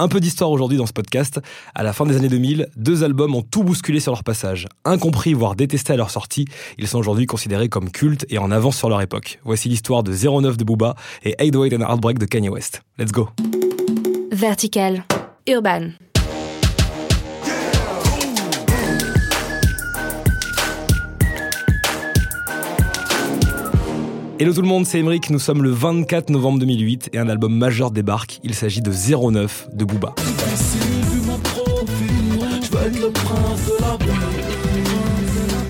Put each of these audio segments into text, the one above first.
Un peu d'histoire aujourd'hui dans ce podcast. À la fin des années 2000, deux albums ont tout bousculé sur leur passage. Incompris, voire détestés à leur sortie, ils sont aujourd'hui considérés comme cultes et en avance sur leur époque. Voici l'histoire de 09 de Booba et 808 and Heartbreak de Kanye West. Let's go. Vertical. Urban. Hello tout le monde, c'est Emeric, nous sommes le 24 novembre 2008 et un album majeur débarque, il s'agit de 09 de Booba.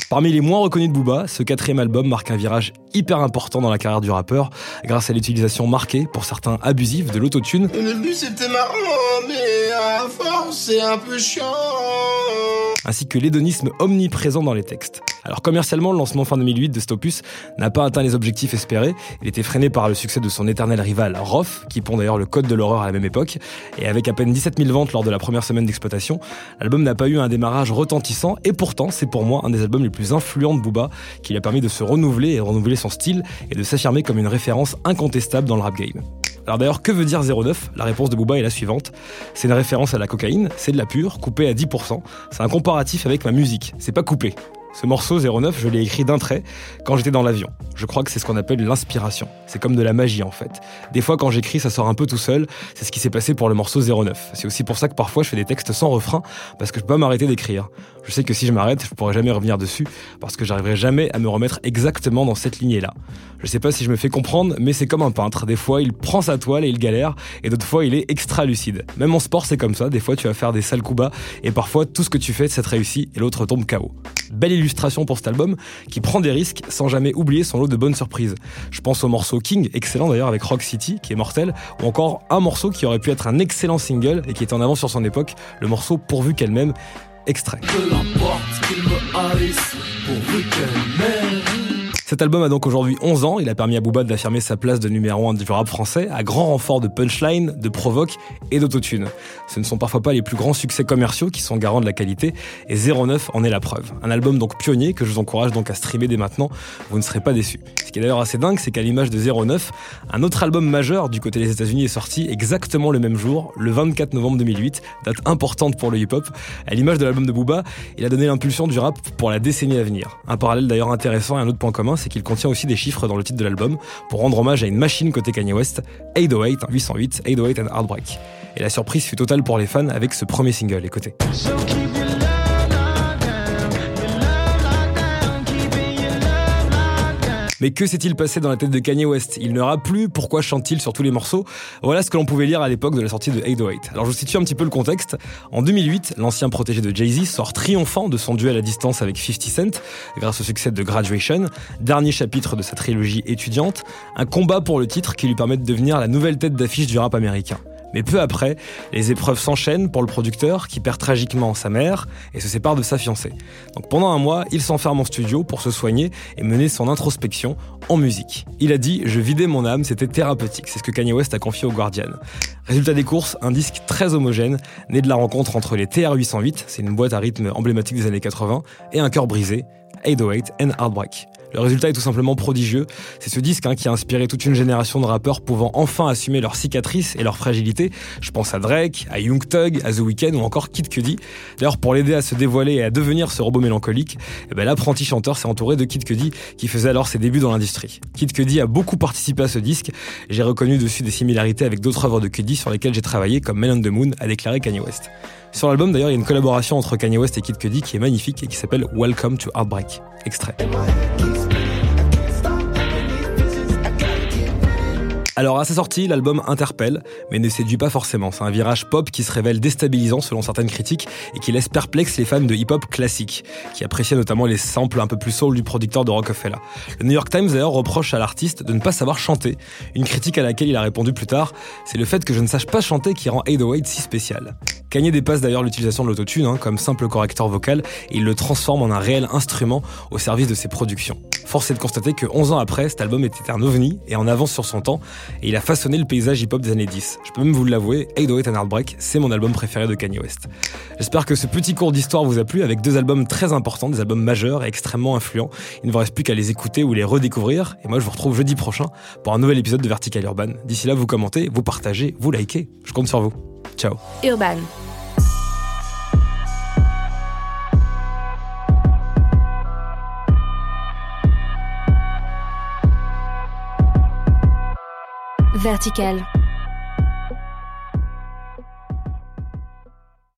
Parmi les moins reconnus de Booba, ce quatrième album marque un virage hyper important dans la carrière du rappeur, grâce à l'utilisation marquée, pour certains abusive, de l'autotune. Au début c'était marrant, mais à force c'est un peu chiant ainsi que l'hédonisme omniprésent dans les textes. Alors commercialement, le lancement fin 2008 de Stopus n'a pas atteint les objectifs espérés. Il était freiné par le succès de son éternel rival Roth, qui pond d'ailleurs le code de l'horreur à la même époque. Et avec à peine 17 000 ventes lors de la première semaine d'exploitation, l'album n'a pas eu un démarrage retentissant. Et pourtant, c'est pour moi un des albums les plus influents de Booba, qui lui a permis de se renouveler et renouveler son style et de s'affirmer comme une référence incontestable dans le rap game. Alors d'ailleurs, que veut dire 09 La réponse de Booba est la suivante. C'est une référence à la cocaïne, c'est de la pure, coupée à 10%. C'est un comparatif avec ma musique, c'est pas coupé. Ce morceau 09, je l'ai écrit d'un trait quand j'étais dans l'avion. Je crois que c'est ce qu'on appelle l'inspiration. C'est comme de la magie en fait. Des fois quand j'écris ça sort un peu tout seul, c'est ce qui s'est passé pour le morceau 09. C'est aussi pour ça que parfois je fais des textes sans refrain parce que je peux pas m'arrêter d'écrire. Je sais que si je m'arrête, je pourrai jamais revenir dessus parce que j'arriverai jamais à me remettre exactement dans cette lignée là. Je sais pas si je me fais comprendre, mais c'est comme un peintre. Des fois il prend sa toile et il galère et d'autres fois il est extra lucide. Même en sport c'est comme ça, des fois tu vas faire des sales coups bas et parfois tout ce que tu fais c'est réussi et l'autre tombe KO. Belle illustration pour cet album qui prend des risques sans jamais oublier son lot de bonnes surprises. Je pense au morceau King, excellent d'ailleurs avec Rock City, qui est mortel, ou encore un morceau qui aurait pu être un excellent single et qui est en avant sur son époque, le morceau Pourvu qu'elle m'aime, extrait. Cet album a donc aujourd'hui 11 ans, il a permis à Booba d'affirmer sa place de numéro 1 du rap français à grand renfort de punchline, de provoque et d'autotune. Ce ne sont parfois pas les plus grands succès commerciaux qui sont garants de la qualité et 09 en est la preuve. Un album donc pionnier que je vous encourage donc à streamer dès maintenant, vous ne serez pas déçus. Ce qui est d'ailleurs assez dingue, c'est qu'à l'image de 09, un autre album majeur du côté des États-Unis est sorti exactement le même jour, le 24 novembre 2008, date importante pour le hip-hop. À l'image de l'album de Booba, il a donné l'impulsion du rap pour la décennie à venir. Un parallèle d'ailleurs intéressant et un autre point commun, c'est qu'il contient aussi des chiffres dans le titre de l'album pour rendre hommage à une machine côté Kanye West, 808, 808, 808 and Heartbreak. Et la surprise fut totale pour les fans avec ce premier single, écoutez. Mais que s'est-il passé dans la tête de Kanye West? Il ne rappe plus, pourquoi chante-t-il sur tous les morceaux? Voilà ce que l'on pouvait lire à l'époque de la sortie de 808. Alors je vous situe un petit peu le contexte. En 2008, l'ancien protégé de Jay-Z sort triomphant de son duel à distance avec 50 Cent, grâce au succès de Graduation, dernier chapitre de sa trilogie étudiante, un combat pour le titre qui lui permet de devenir la nouvelle tête d'affiche du rap américain. Mais peu après, les épreuves s'enchaînent pour le producteur qui perd tragiquement sa mère et se sépare de sa fiancée. Donc pendant un mois, il s'enferme en studio pour se soigner et mener son introspection en musique. Il a dit Je vidais mon âme, c'était thérapeutique. C'est ce que Kanye West a confié au Guardian. Résultat des courses, un disque très homogène, né de la rencontre entre les TR-808, c'est une boîte à rythme emblématique des années 80, et un cœur brisé, 808 and Heartbreak. Le résultat est tout simplement prodigieux. C'est ce disque hein, qui a inspiré toute une génération de rappeurs pouvant enfin assumer leurs cicatrices et leurs fragilités. Je pense à Drake, à Young Thug, à The Weeknd ou encore Kid Cudi. D'ailleurs, pour l'aider à se dévoiler et à devenir ce robot mélancolique, eh ben, l'apprenti chanteur s'est entouré de Kid Cudi qui faisait alors ses débuts dans l'industrie. Kid Cudi a beaucoup participé à ce disque. J'ai reconnu dessus des similarités avec d'autres œuvres de Cudi sur lesquelles j'ai travaillé comme Men on the Moon, a déclaré Kanye West. Sur l'album, d'ailleurs, il y a une collaboration entre Kanye West et Kid Cudi qui est magnifique et qui s'appelle Welcome to Heartbreak. Extrait. Alors à sa sortie, l'album interpelle, mais ne séduit pas forcément. C'est un virage pop qui se révèle déstabilisant selon certaines critiques et qui laisse perplexe les fans de hip-hop classique, qui appréciaient notamment les samples un peu plus soul du producteur de Rockefeller. Le New York Times d'ailleurs reproche à l'artiste de ne pas savoir chanter, une critique à laquelle il a répondu plus tard, c'est le fait que je ne sache pas chanter qui rend 808 si spécial. Kanye dépasse d'ailleurs l'utilisation de l'autotune hein, comme simple correcteur vocal et il le transforme en un réel instrument au service de ses productions. Force est de constater que 11 ans après, cet album était un ovni et en avance sur son temps et il a façonné le paysage hip-hop des années 10. Je peux même vous l'avouer, 808 and Heartbreak, c'est mon album préféré de Kanye West. J'espère que ce petit cours d'histoire vous a plu avec deux albums très importants, des albums majeurs et extrêmement influents. Il ne vous reste plus qu'à les écouter ou les redécouvrir et moi je vous retrouve jeudi prochain pour un nouvel épisode de Vertical Urban. D'ici là, vous commentez, vous partagez, vous likez. Je compte sur vous. Ciao. Urban. Vertical.